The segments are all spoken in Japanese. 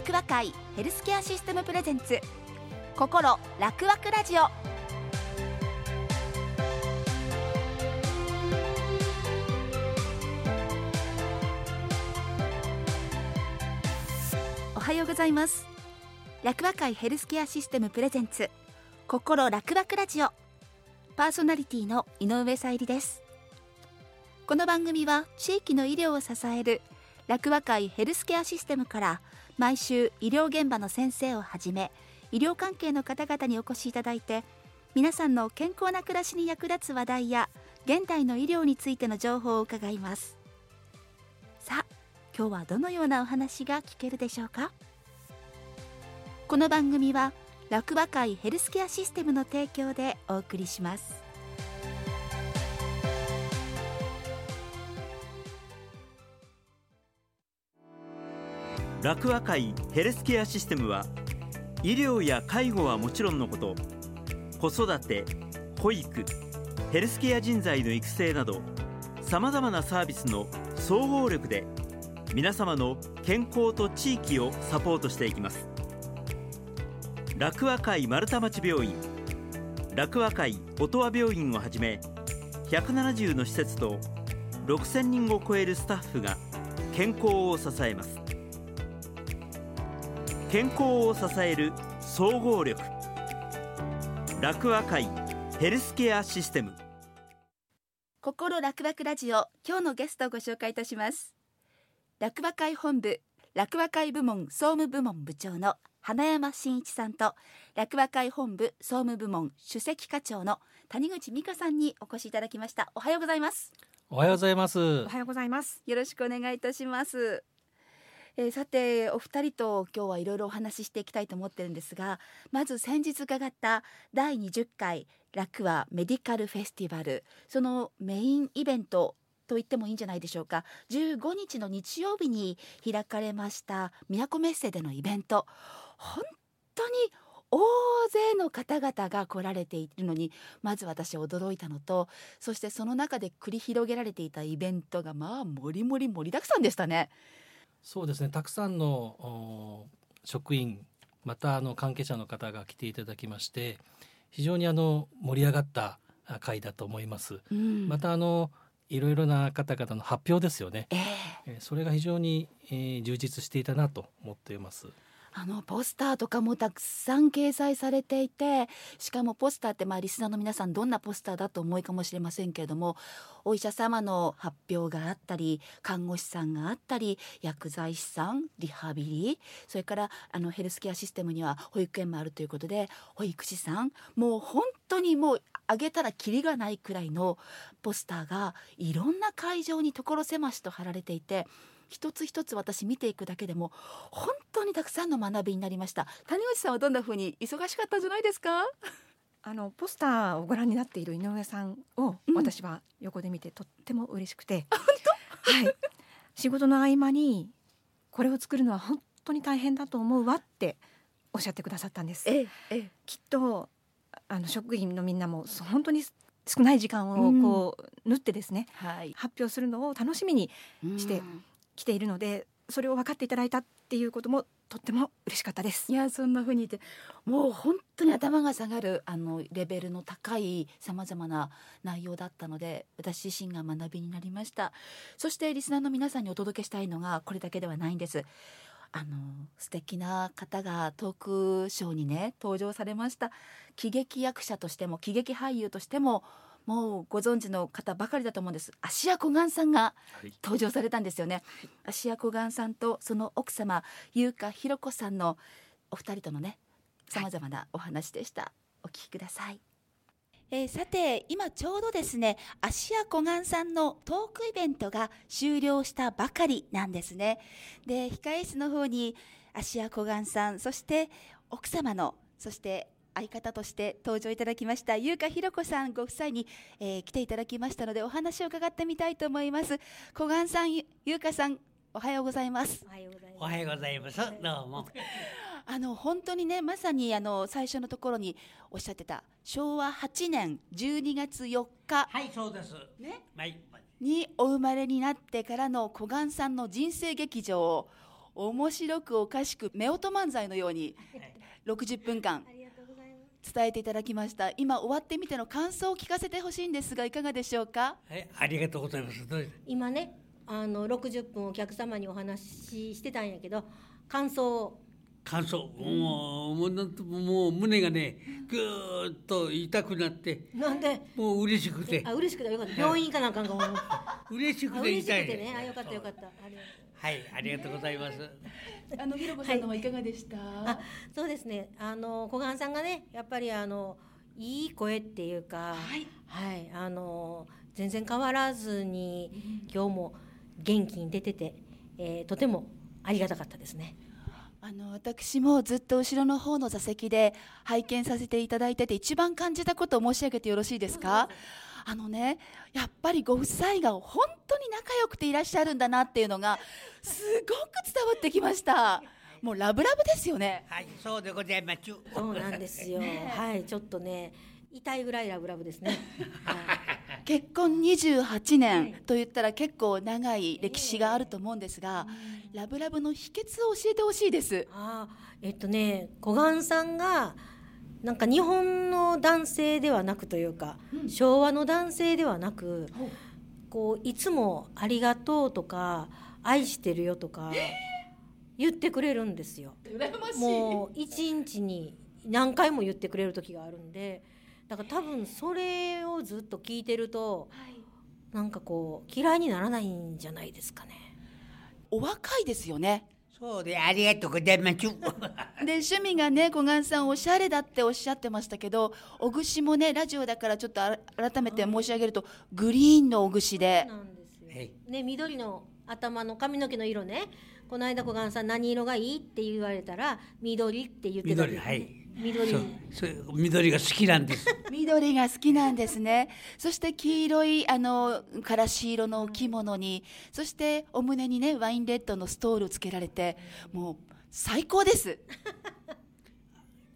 楽和会ヘルスケアシステムプレゼンツ心楽和ラジオ。おはようございます。楽和会ヘルスケアシステムプレゼンツ心楽和ラジオ。パーソナリティの井上さゆりです。この番組は地域の医療を支える楽和会ヘルスケアシステムから毎週医療現場の先生をはじめ医療関係の方々にお越しいただいて皆さんの健康な暮らしに役立つ話題や現代の医療についての情報を伺います。さあ今日はどのようなお話が聞けるでしょうか？この番組は楽和会ヘルスケアシステムの提供でお送りします。楽和会ヘルスケアシステムは医療や介護はもちろんのこと子育て保育ヘルスケア人材の育成などさまざまなサービスの総合力で皆様の健康と地域をサポートしていきます。楽和会丸太町病院楽和会音羽病院をはじめ170の施設と6000人を超えるスタッフが健康を支えます。健康を支える総合力。楽和会ヘルスケアシステム。心楽々ラジオ今日のゲストをご紹介いたします。楽和会本部楽和会部門総務部門部長の花山真一さんと楽和会本部総務部門首席課長の谷口美香さんにお越しいただきました。おはようございます。おはようございます。おはようございます。よろしくお願いいたしますえー、さてお二人と今日はいろいろお話ししていきたいと思ってるんですがまず先日伺った第20回楽和メディカルフェスティバル。そのメインイベントと言ってもいいんじゃないでしょうか。15日の日曜日に開かれました都メッセでのイベント。本当に大勢の方々が来られているのにまず私驚いたのとそしてその中で繰り広げられていたイベントがまあもりもり盛りだくさんでしたね。そうですねたくさんの職員またあの関係者の方が来ていただきまして非常にあの盛り上がった会だと思います。うん、またあのいろいろな方々の発表ですよね。えー、それが非常に、えー、充実していたなと思っています。あのポスターとかもたくさん掲載されていてしかもポスターってまあリスナーの皆さんどんなポスターだと思いかもしれませんけれどもお医者様の発表があったり看護師さんがあったり薬剤師さんリハビリそれからあのヘルスケアシステムには保育園もあるということで保育士さんもう本当にもう上げたらキリがないくらいのポスターがいろんな会場に所狭しと貼られていて一つ一つ私見ていくだけでも本当にたくさんの学びになりました。谷口さんはどんな風に忙しかったんじゃないですか？あのポスターをご覧になっている井上さんを私は横で見てとっても嬉しくて、うん、はい、仕事の合間にこれを作るのは本当に大変だと思うわっておっしゃってくださったんです。ええ、きっとあの職員のみんなも本当に少ない時間をこう、縫ってですね、はい、発表するのを楽しみにして来ているのでそれを分かっていただいたっていうこともとっても嬉しかったです。いやそんな風に言ってもう本当に頭が下がるあのレベルの高いさまざまな内容だったので私自身が学びになりました。そしてリスナーの皆さんにお届けしたいのがこれだけではないんです。あの素敵な方がトークショーにね登場されました。喜劇役者としても喜劇俳優としてももうご存知の方ばかりだと思うんです。芦屋小雁さんが登場されたんですよね、はい、芦屋小雁さんとその奥様優香ひろ子さんのお二人とのねさまざまなお話でした、はい、お聞きください。えー、さて今ちょうどですね芦屋小雁さんのトークイベントが終了したばかりなんですね。で控え室の方に芦屋小雁さんそして奥様のそして相方として登場いただきました優香ひろ子さんご夫妻に、えー、来ていただきましたのでお話を伺ってみたいと思います。小雁さん優香さんおはようございます。おはようございます。どうも。あの本当にねまさにあの最初のところにおっしゃってた昭和8年12月4日。はいそうです。ね、はい、にお生まれになってからの小雁さんの人生劇場を面白くおかしく夫婦漫才のように60分間伝えていただきました。今終わってみての感想を聞かせてほしいんですがいかがでしょうか？はいありがとうございます。今ねあの60分お客様にお話ししてたんやけど感想を。感想。もうもうもう胸がねぐーっと痛くなってなんで？もう嬉しくて。あ嬉しくてよかった。病院行かなあかんかも。嬉しくて痛い嬉しくてね。あよかったよかったはいありがとうございます。あのひろこさんのはいかがでした、はい、あそうですね。あの小雁さんがねやっぱりあのいい声っていうかはい、はい、あの全然変わらずに今日も元気に出てて、えー、とてもありがたかったですね。あの私もずっと後ろの方の座席で拝見させていただいてて一番感じたことを申し上げてよろしいですか？あのねやっぱりご夫妻が本当に仲良くていらっしゃるんだなっていうのがすごく伝わってきました。もうラブラブですよね。はいそうでございます。そうなんですよ、はいちょっとね痛いぐらいラブラブですね、はい結婚28年と言ったら結構長い歴史があると思うんですが、ラブラブの秘訣を教えてほしいです。あえっとね小雁さんがなんか日本の男性ではなくというか、うん、昭和の男性ではなく、こういつも「ありがとう」とか「愛してるよ」とか言ってくれるんですよ。もう一日に何回も言ってくれる時があるんでだから多分それをずっと聞いてると、はい、なんかこう嫌いにならないんじゃないですかね。お若いですよね。そうでありがとうございます。で趣味がね小雁さんおしゃれだっておっしゃってましたけどお串もねラジオだからちょっと改めて申し上げるとグリーンのお串で。なんですよ。ね緑の頭の髪の毛の色ねこの間小雁さん何色がいいって言われたら緑って言ってた、ね、緑はい緑。そう緑が好きなんです。緑が好きなんですね。そして黄色いあのからし色の着物にそしてお胸にねワインレッドのストールつけられてもう最高です。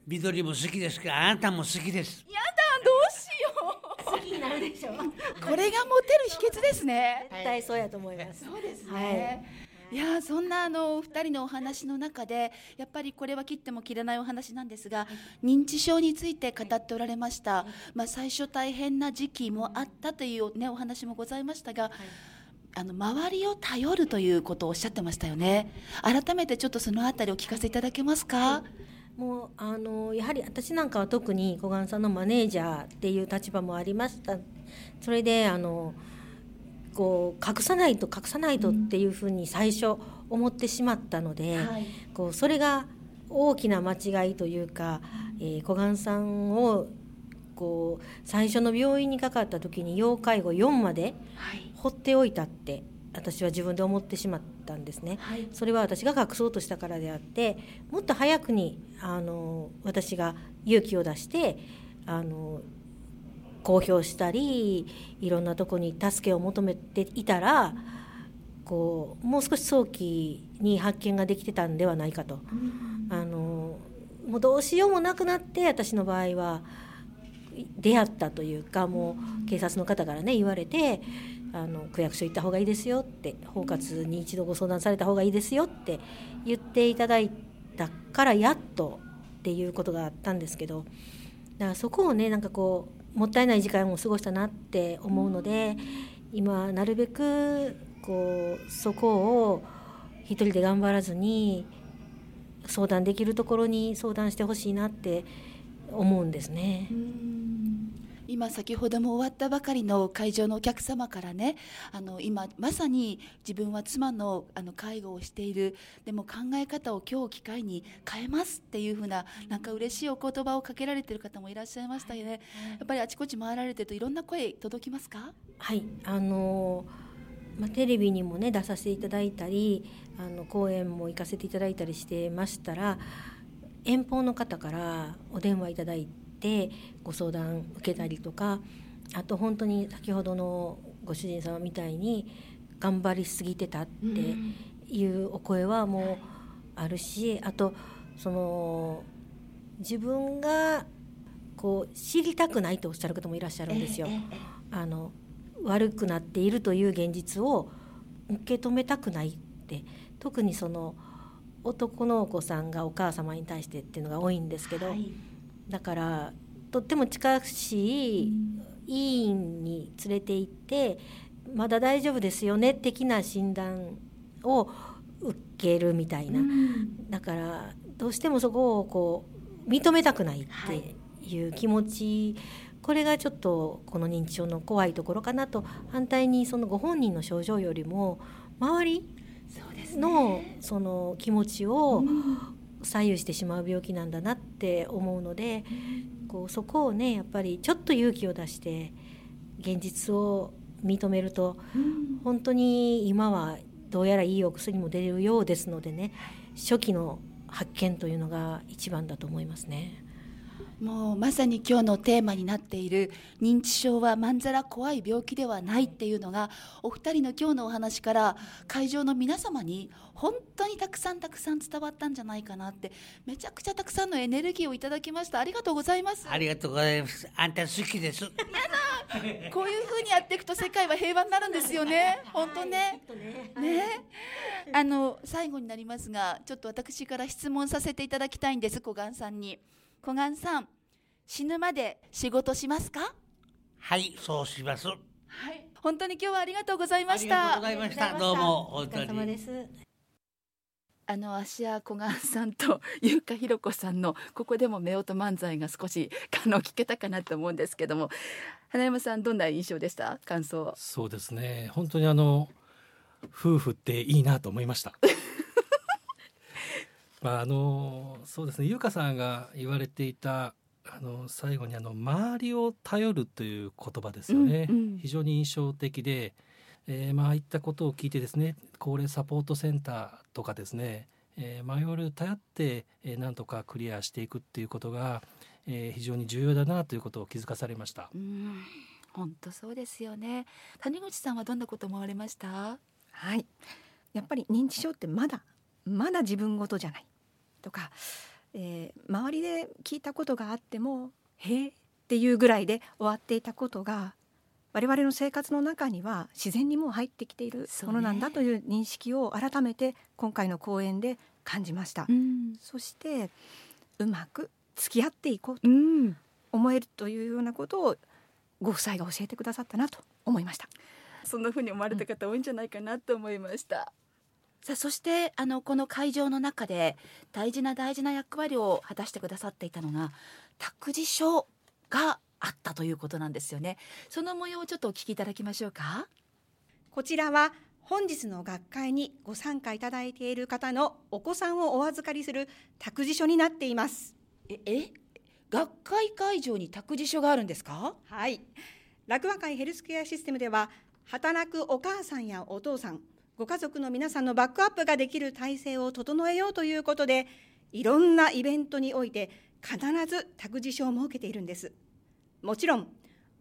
緑も好きですか？あなたも好きです。やだどうしよう。好きになるでしょ。これがモテる秘訣ですね。絶対そうやと思います、そうですね、はいいやそんなあの2人のお話の中でやっぱりこれは切っても切れないお話なんですが、認知症について語っておられました、まあ、最初大変な時期もあったという、ね、お話もございましたが、あの周りを頼るということをおっしゃってましたよね。改めてちょっとそのあたりお聞かせいただけますか、もうあのやはり私なんかは特に小雁さんのマネージャーっていう立場もありました。それであのこう隠さないと隠さないとっていうふうに最初思ってしまったので、はい、こうそれが大きな間違いというか、えー、小雁さんをこう最初の病院にかかった時に要介護4まで放っておいたって私は自分で思ってしまったんですね、はい、それは私が隠そうとしたからであってもっと早くにあの私が勇気を出してあの公表したりいろんなとこに助けを求めていたらこうもう少し早期に発見ができてたんではないかと。あのもうどうしようもなくなって私の場合は出会ったというかもう警察の方からね言われてあの区役所行った方がいいですよって包括に一度ご相談された方がいいですよって言っていただいたからやっとっていうことがあったんですけどだからそこをねなんかこうもったいない時間を過ごしたなって思うので今なるべくこうそこを一人で頑張らずに相談できるところに相談してほしいなって思うんですね。今先ほども終わったばかりの会場のお客様からねあの今まさに自分は妻のあの介護をしている。でも考え方を今日機会に変えますっていうふうななんか嬉しいお言葉をかけられてる方もいらっしゃいましたよね、やっぱりあちこち回られてるといろんな声届きますか？はい。あのまあ、テレビにもね出させていただいたりあの講演も行かせていただいたりしてましたら遠方の方からお電話いただいて。てご相談受けたりとかあと本当に先ほどのご主人様みたいに頑張りすぎてたっていうお声はもうあるしあとその自分がこう知りたくないとおっしゃる方もいらっしゃるんですよ。あの悪くなっているという現実を受け止めたくないって。特にその男のお子さんがお母様に対してっていうのが多いんですけど、はい、だからとっても近しい医院に連れて行ってまだ大丈夫ですよね的な診断を受けるみたいな、うん、だからどうしてもそこをこう認めたくないっていう気持ち、はい、これがちょっとこの認知症の怖いところかなと反対にそのご本人の症状よりも周りのその気持ちを左右してしまう病気なんだなって思うので、こうそこをねやっぱりちょっと勇気を出して現実を認めると、本当に今はどうやらいいお薬も出るようですのでね初期の発見というのが一番だと思いますね。もうまさに今日のテーマになっている認知症はまんざら怖い病気ではないっていうのがお二人の今日のお話から会場の皆様に本当にたくさんたくさん伝わったんじゃないかなってめちゃくちゃたくさんのエネルギーをいただきました。ありがとうございます。ありがとうございます。あんた好きです。やだこういう風にやっていくと世界は平和になるんですよね。本当ね。ね。あの最後になりますがちょっと私から質問させていただきたいんです小雁さんに。小雁さん死ぬまで仕事しますか？はいそうします。はい。本当に今日はありがとうございました。ありがとうございました。どうもお疲れ様です。あの芦屋小雁さんと優香ひろ子さんのここでも夫婦漫才が少しあの聞けたかなと思うんですけども。花山さんどんな印象でした？感想。そうですね。本当にあの夫婦っていいなと思いました。まああのそうですね。優香さんが言われていたあの最後にあの周りを頼るという言葉ですよね、うんうん、非常に印象的で、えー、まああいったことを聞いてですね高齢サポートセンターとかですね、えー、マイオール頼って、えー、なんとかクリアしていくっていうことが、えー、非常に重要だなということを気づかされました。本当そうですよね。谷口さんはどんなこと思われました？はい、やっぱり認知症ってまだまだ自分事じゃない。とか、えー、周りで聞いたことがあっても「へえ」っていうぐらいで終わっていたことが我々の生活の中には自然にも入ってきているものなんだという認識を改めて今回の講演で感じました。うん、そしてうまく付き合っていこうと思えるというようなことをご夫妻が教えてくださったなと思いました。そんな風に思われた方多いんじゃないかなと思いました。さあそしてあのこの会場の中で大事な大事な役割を果たしてくださっていたのが託児所があったということなんですよね。その模様をちょっとお聞きいただきましょうか。こちらは本日の学会にご参加いただいている方のお子さんをお預かりする託児所になっています。ええ？学会会場に託児所があるんですか？はい。楽和会ヘルスケアシステムでは働くお母さんやお父さんご家族の皆さんのバックアップができる体制を整えようということでいろんなイベントにおいて必ず託児所を設けているんです。もちろん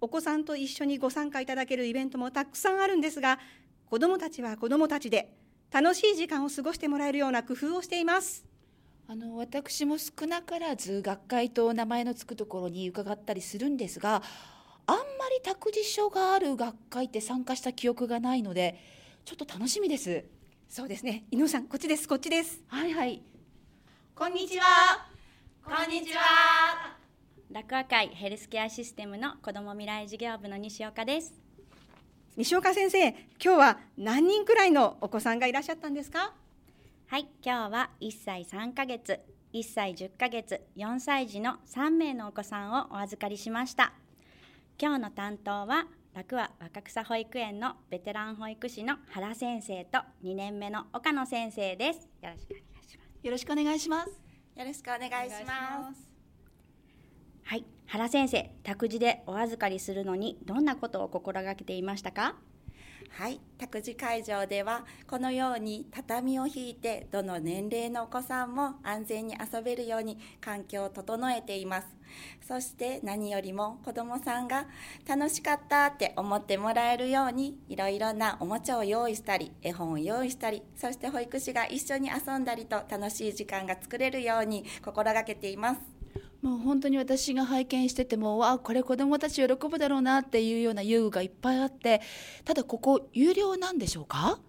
お子さんと一緒にご参加いただけるイベントもたくさんあるんですが子どもたちは子どもたちで楽しい時間を過ごしてもらえるような工夫をしています。あの私も少なからず学会と名前の付くところに伺ったりするんですがあんまり託児所がある学会って参加した記憶がないのでちょっと楽しみです。そうですね。井上さんこっちです。こっちです。はいはい。こんにちは。こんにちは。楽和会ヘルスケアシステムの子ども未来事業部の西岡です。西岡先生今日は何人くらいのお子さんがいらっしゃったんですか？はい今日は1歳3ヶ月1歳10ヶ月4歳児の3名のお子さんをお預かりしました。今日の担当は楽は若草保育園のベテラン保育士の原先生と2年目の岡野先生です。よろしくお願いします。よろしくお願いします。よろしくお願いします。はい、原先生、託児でお預かりするのにどんなことを心がけていましたか？はい託児会場ではこのように畳を引いてどの年齢のお子さんも安全に遊べるように環境を整えています。そして何よりも子どもさんが楽しかったって思ってもらえるようにいろいろなおもちゃを用意したり絵本を用意したりそして保育士が一緒に遊んだりと楽しい時間が作れるように心がけています。もう本当に私が拝見しててもわあこれ子どもたち喜ぶだろうなっていうような遊具がいっぱいあってただここ有料なんでしょうか？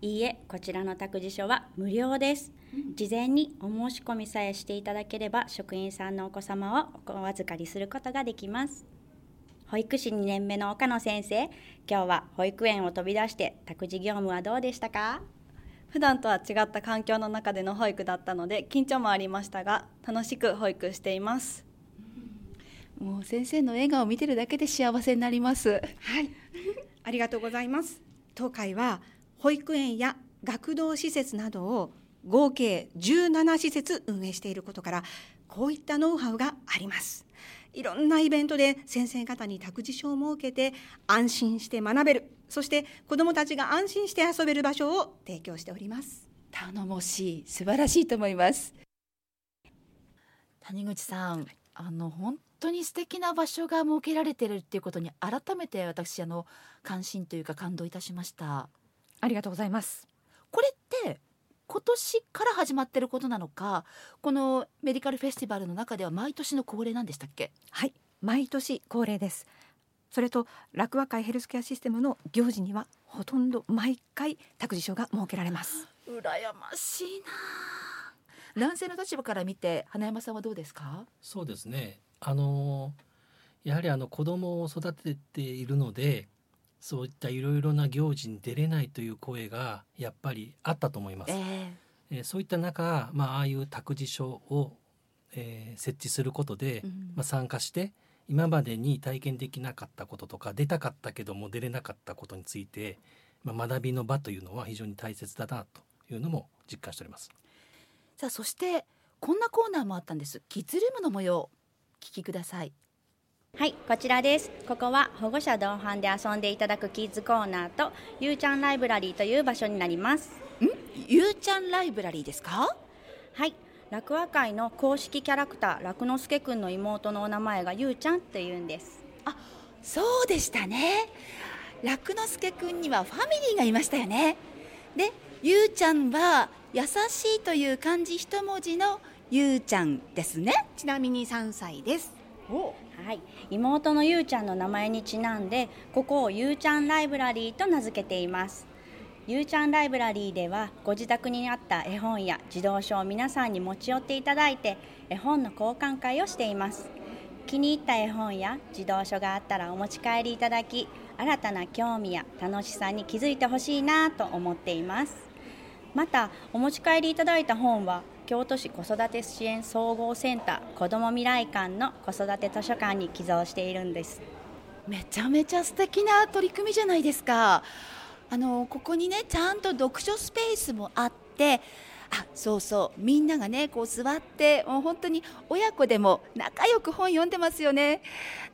いいえこちらの託児所は無料です。事前にお申し込みさえしていただければ職員さんのお子様をお預かりすることができます。保育士2年目の岡野先生今日は保育園を飛び出して託児業務はどうでしたか？普段とは違った環境の中での保育だったので緊張もありましたが楽しく保育しています。もう先生の笑顔を見てるだけで幸せになります。はい。ありがとうございます。東海は保育園や学童施設などを合計17施設運営していることからこういったノウハウがあります。いろんなイベントで先生方に託児所を設けて安心して学べるそして子どもたちが安心して遊べる場所を提供しております。頼もしい素晴らしいと思います。谷口さんあの本当に素敵な場所が設けられているっていうことに改めて私あの関心というか感動いたしました。ありがとうございます。これって今年から始まってることなのかこのメディカルフェスティバルの中では毎年の恒例なんでしたっけ？はい毎年恒例ですそれと楽和会ヘルスケアシステムの行事にはほとんど毎回託児所が設けられます。羨ましいな。男性の立場から見て花山さんはどうですか？そうですね。あのやはりあの子供を育てているのでそういったいろいろな行事に出れないという声がやっぱりあったと思います。えー、えー、そういった中、まあ、ああいう託児所を、えー、設置することで、うん、まあ、参加して今までに体験できなかったこととか出たかったけども出れなかったことについて、まあ、学びの場というのは非常に大切だなというのも実感しております。さあそしてこんなコーナーもあったんです。キッズルームの模様聞きください。はいこちらですここは保護者同伴で遊んでいただくキッズコーナーとゆうちゃんライブラリーという場所になりますん？ゆうちゃんライブラリーですか？はい楽和会の公式キャラクター楽之助くんの妹のお名前がゆうちゃんって言うんです。あそうでしたね。楽之助くんにはファミリーがいましたよね。でゆうちゃんは優しいという漢字一文字のゆうちゃんですね。ちなみに3歳です。はい、妹のゆうちゃんの名前にちなんでここをゆうちゃんライブラリーと名付けていますゆうちゃんライブラリーではご自宅にあった絵本や児童書を皆さんに持ち寄っていただいて絵本の交換会をしています。気に入った絵本や児童書があったらお持ち帰りいただき新たな興味や楽しさに気づいてほしいなと思っています。またお持ち帰りいただいた本は京都市子育て支援総合センター子ども未来館の子育て図書館に寄贈しているんです。めちゃめちゃ素敵な取り組みじゃないですか。あのここにねちゃんと読書スペースもあってあそうそうみんながねこう座ってもう本当に親子でも仲良く本読んでますよね。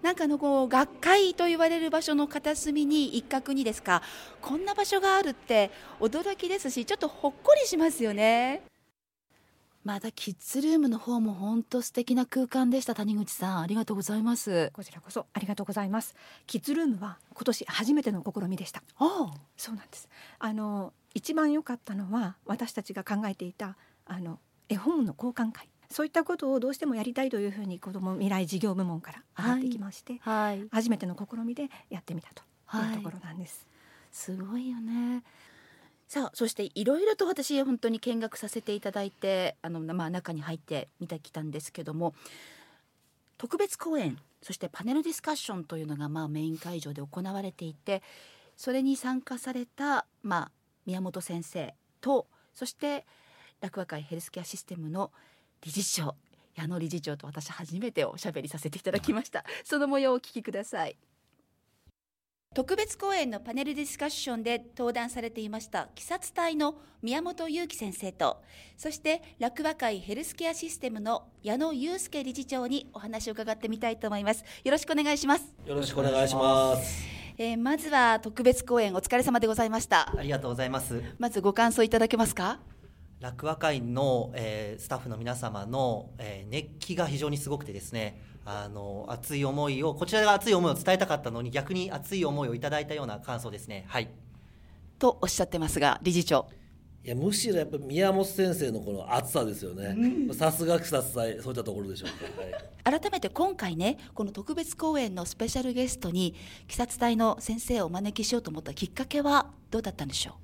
なんかのこう学会と言われる場所の片隅に一角にですかこんな場所があるって驚きですしちょっとほっこりしますよね。またキッズルームの方も本当素敵な空間でした。谷口さんありがとうございます。こちらこそありがとうございます。キッズルームは今年初めての試みでした。ああ。そうなんです。あの一番良かったのは私たちが考えていたあの絵本の交換会。そういったことをどうしてもやりたいというふうに子ども未来事業部門から上がってきまして、はい、初めての試みでやってみたというところなんです。すごいよね。さあそしていろいろと私本当に見学させていただいてあの、まあ、中に入って見てきたんですけども特別公演そしてパネルディスカッションというのがまあメイン会場で行われていてそれに参加された、まあ、宮本先生とそして楽和会ヘルスケアシステムの理事長矢野理事長と私初めておしゃべりさせていただきました。その模様をお聞きください。特別講演のパネルディスカッションで登壇されていました鬼殺隊の宮本裕樹先生とそして楽和会ヘルスケアシステムの矢野祐介理事長にお話を伺ってみたいと思います。よろしくお願いします。よろしくお願いします。えー、まずは特別講演お疲れ様でございました。ありがとうございます。まずご感想いただけますか？楽和会の、えー、スタッフの皆様の、えー、熱気が非常にすごくてですねあの熱い思いをこちらが熱い思いを伝えたかったのに逆に熱い思いをいただいたような感想ですね。はいとおっしゃってますが理事長。いやむしろやっぱ宮本先生のこの熱さですよね。さすが草津祭そういったところでしょうか、はい、改めて今回ねこの特別公演のスペシャルゲストに鬼殺隊の先生をお招きしようと思ったきっかけはどうだったんでしょう？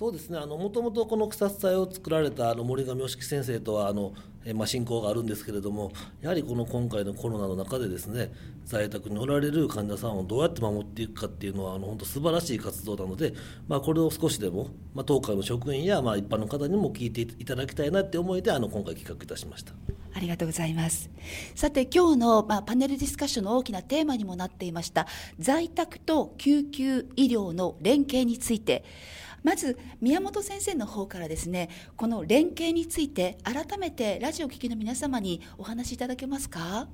そうですね。もともとこの草津祭を作られたあの森上良樹先生とはあの、えまあ、親交があるんですけれどもやはりこの今回のコロナの中でですね在宅におられる患者さんをどうやって守っていくかっていうのはあの本当素晴らしい活動なので、まあ、これを少しでも、まあ、当会の職員やまあ一般の方にも聞いていただきたいなって思いであの今回企画いたしました。ありがとうございます。さて今日の、まあ、パネルディスカッションの大きなテーマにもなっていました在宅と救急医療の連携について。まず宮本先生の方からですねこの連携について改めてラジオ聴きの皆様にお話しいただけますか？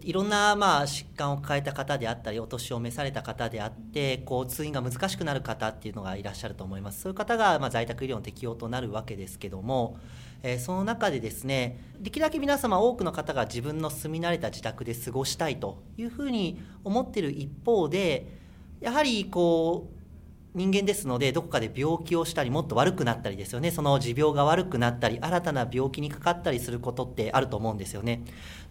いろんなまあ疾患を抱えた方であったりお年を召された方であってこう通院が難しくなる方っていうのがいらっしゃると思います。そういう方がま在宅医療の適用となるわけですけども、えー、その中でですねできるだけ皆様多くの方が自分の住み慣れた自宅で過ごしたいというふうに思ってる一方でやはりこう人間ですのでどこかで病気をしたりもっと悪くなったりですよね。その持病が悪くなったり新たな病気にかかったりすることってあると思うんですよね。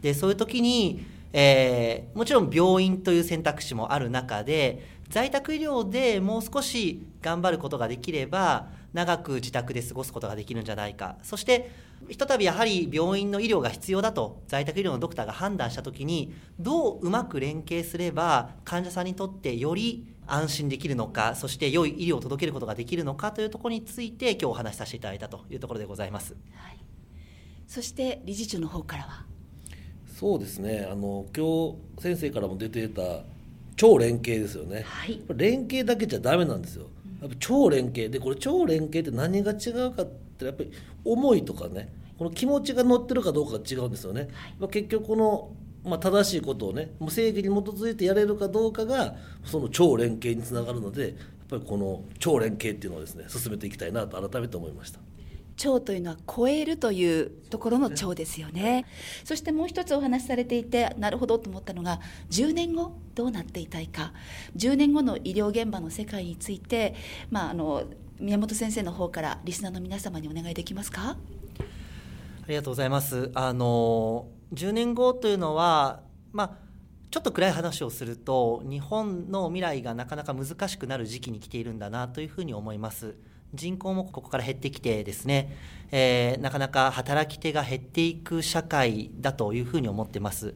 でそういう時に、えー、もちろん病院という選択肢もある中で在宅医療でもう少し頑張ることができれば長く自宅で過ごすことができるんじゃないか。そしてひとたびやはり病院の医療が必要だと在宅医療のドクターが判断した時にどううまく連携すれば患者さんにとってより安心できるのかそして良い医療を届けることができるのかというところについて今日お話しさせていただいたというところでございます、はい、そして理事長の方からは？そうですね。あの今日先生からも出ていた超連携ですよね、はい、連携だけじゃダメなんですよ。やっぱ超連携。でこれ超連携って何が違うかってやっぱり思いとかねこの気持ちが乗ってるかどうかが違うんですよね、はい、結局このまあ、正しいことをねもう正義に基づいてやれるかどうかがその超連携につながるのでやっぱりこの超連携っていうのをですね進めていきたいなと改めて思いました。超というのは超えるというところの超ですよね。そしてもう一つお話しされていてなるほどと思ったのが10年後どうなっていたいか。10年後の医療現場の世界について、まあ、あの宮本先生の方からリスナーの皆様にお願いできますか？ありがとうございます。あの10年後というのは、まあ、ちょっと暗い話をすると日本の未来がなかなか難しくなる時期に来ているんだなというふうに思います。人口もここから減ってきてですね、えー、なかなか働き手が減っていく社会だというふうに思ってます。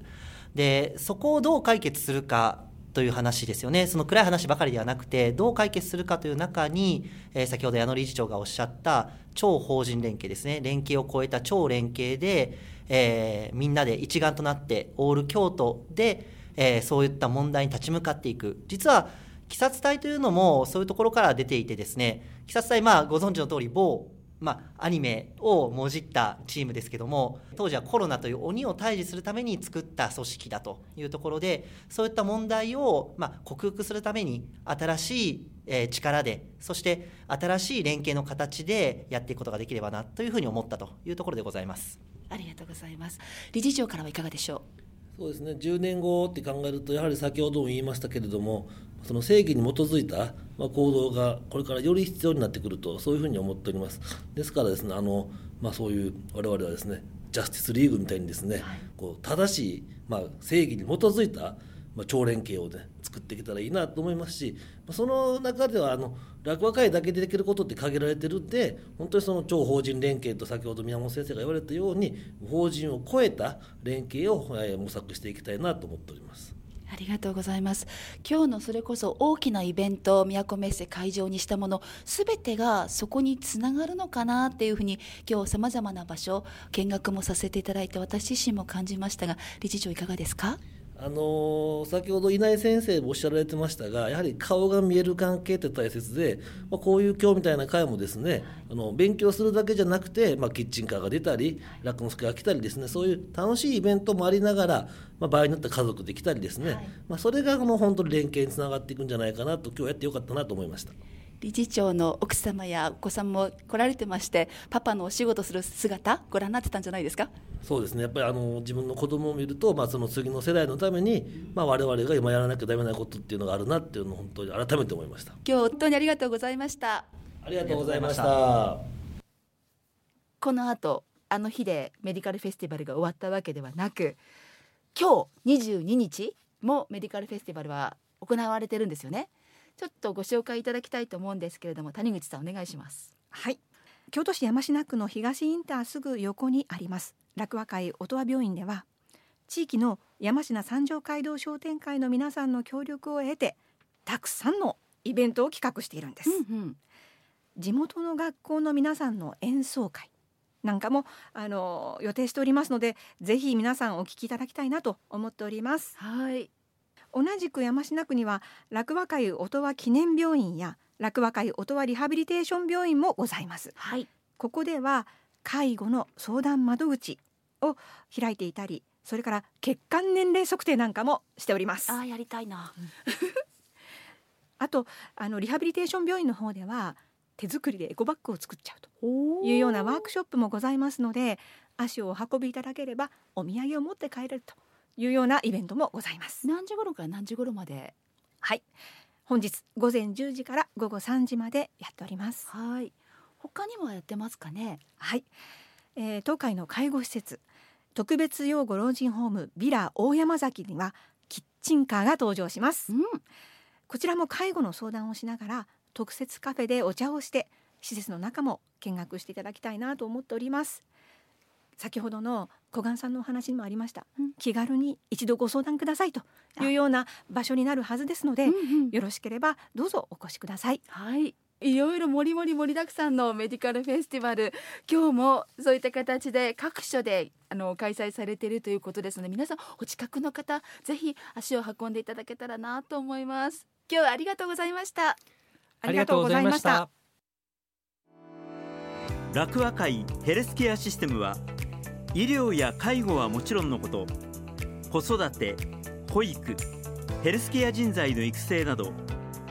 でそこをどう解決するかという話ですよね、その暗い話ばかりではなくて、どう解決するかという中に、えー、先ほど矢野理事長がおっしゃった超法人連携ですね、連携を超えた超連携で、えー、みんなで一丸となってオール京都で、えー、そういった問題に立ち向かっていく。実は鬼殺隊というのもそういうところから出ていてですね鬼殺隊まあご存知の通り某まあ、アニメをもじったチームですけども当時はコロナという鬼を退治するために作った組織だというところでそういった問題を、まあ、克服するために新しい、え力でそして新しい連携の形でやっていくことができればなというふうに思ったというところでございます。ありがとうございます理事長からはいかがでしょう？そうですね。10年後って考えるとやはり先ほども言いましたけれどもその正義に基づいた行動がこれからより必要になってくるとそういうふうに思っております。ですからですねあの、まあ、そういう我々はですねジャスティスリーグみたいにですね、はい、こう正しい、まあ、正義に基づいたまあ、超連携をね作っていけたらいいなと思いますしその中ではあの落語会だけでできることって限られてるんで本当にその超法人連携と先ほど宮本先生が言われたように法人を超えた連携を模索していきたいなと思っております。ありがとうございます。今日のそれこそ大きなイベント、宮古メッセ会場にしたもの、すべてがそこにつながるのかなっていうふうに、今日さまざまな場所、見学もさせていただいて、私自身も感じましたが、理事長いかがですか？あの先ほど稲井先生もおっしゃられてましたがやはり顔が見える関係って大切で、まあ、こういう今日みたいな会もですねあの勉強するだけじゃなくて、まあ、キッチンカーが出たり落語助が来たりですねそういう楽しいイベントもありながら、まあ、場合によっては家族で来たりですね、はい、まあ、それがこの本当に連携につながっていくんじゃないかなと今日やってよかったなと思いました。理事長の奥様やお子さんも来られてましてパパのお仕事する姿ご覧になってたんじゃないですか？そうですね。やっぱりあの自分の子供を見ると、まあ、その次の世代のために、まあ、我々が今やらなきゃダメなことっていうのがあるなっていうのを本当に改めて思いました。今日本当にありがとうございました。ありがとうございました。この後あの日でメディカルフェスティバルが終わったわけではなく今日22日もメディカルフェスティバルは行われてるんですよねちょっとご紹介いただきたいと思うんですけれども谷口さんお願いします。はい。京都市山科区の東インターすぐ横にあります。楽和会音羽病院では地域の山科三条街道商店会の皆さんの協力を得てたくさんのイベントを企画しているんです、うんうん、地元の学校の皆さんの演奏会なんかもあの予定しておりますのでぜひ皆さんお聞きいただきたいなと思っております。はい同じく山科区には楽和会音羽記念病院や楽和会音羽リハビリテーション病院もございます、はい、ここでは介護の相談窓口を開いていたりそれから血管年齢測定なんかもしております。あやりたいな。あとあのリハビリテーション病院の方では手作りでエコバッグを作っちゃうというようなワークショップもございますので足をお運びいただければお土産を持って帰れるというようなイベントもございます。何時頃から何時頃まで？はい。本日午前10時から午後3時までやっております。はい。他にもやってますかね？はい、えー、東海の介護施設特別養護老人ホームビラ大山崎にはキッチンカーが登場します、うん、こちらも介護の相談をしながら特設カフェでお茶をして施設の中も見学していただきたいなと思っております。先ほどの小雁さんのお話にもありました、うん、気軽に一度ご相談くださいというような場所になるはずですので、うんうん、よろしければどうぞお越しください。はい。いろいろもりもり盛りだくさんのメディカルフェスティバル今日もそういった形で各所であの開催されているということですので皆さんお近くの方ぜひ足を運んでいただけたらなと思います。今日はありがとうございました。ありがとうございました。楽和会ヘルスケアシステムは医療や介護はもちろんのこと子育て保育ヘルスケア人材の育成など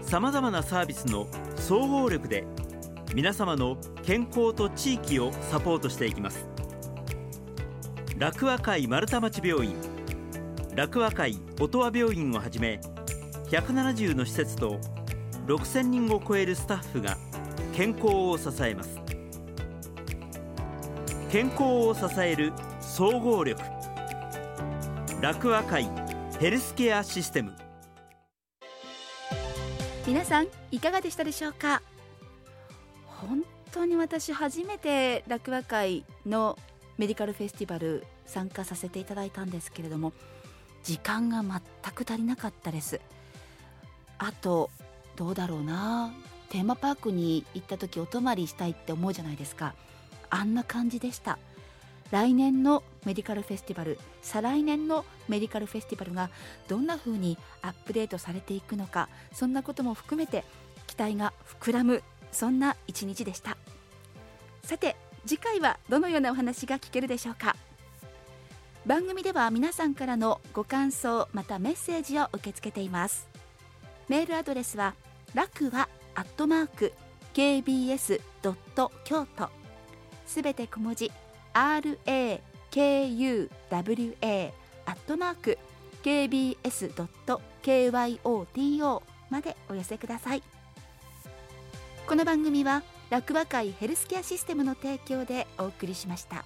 さまざまなサービスの総合力で皆様の健康と地域をサポートしていきます。楽和会丸太町病院楽和会音羽病院をはじめ170の施設と6000人を超えるスタッフが健康を支えます。健康を支える総合力。楽和会ヘルスケアシステム。皆さんいかがでしたでしょうか？本当に私初めて楽和会のメディカルフェスティバル参加させていただいたんですけれども時間が全く足りなかったです。あとどうだろうな？テーマパークに行った時お泊まりしたいって思うじゃないですか。あんな感じでした。来年のメディカルフェスティバル再来年のメディカルフェスティバルがどんな風にアップデートされていくのかそんなことも含めて期待が膨らむそんな一日でした。さて次回はどのようなお話が聞けるでしょうか。番組では皆さんからのご感想またメッセージを受け付けています。メールアドレスは楽はアットマーク kbs ドット京都すべて小文字 r a k u w a アットマーク kbs ドット k y o t o までお寄せくださいこの番組は楽和会ヘルスケアシステムの提供でお送りしました。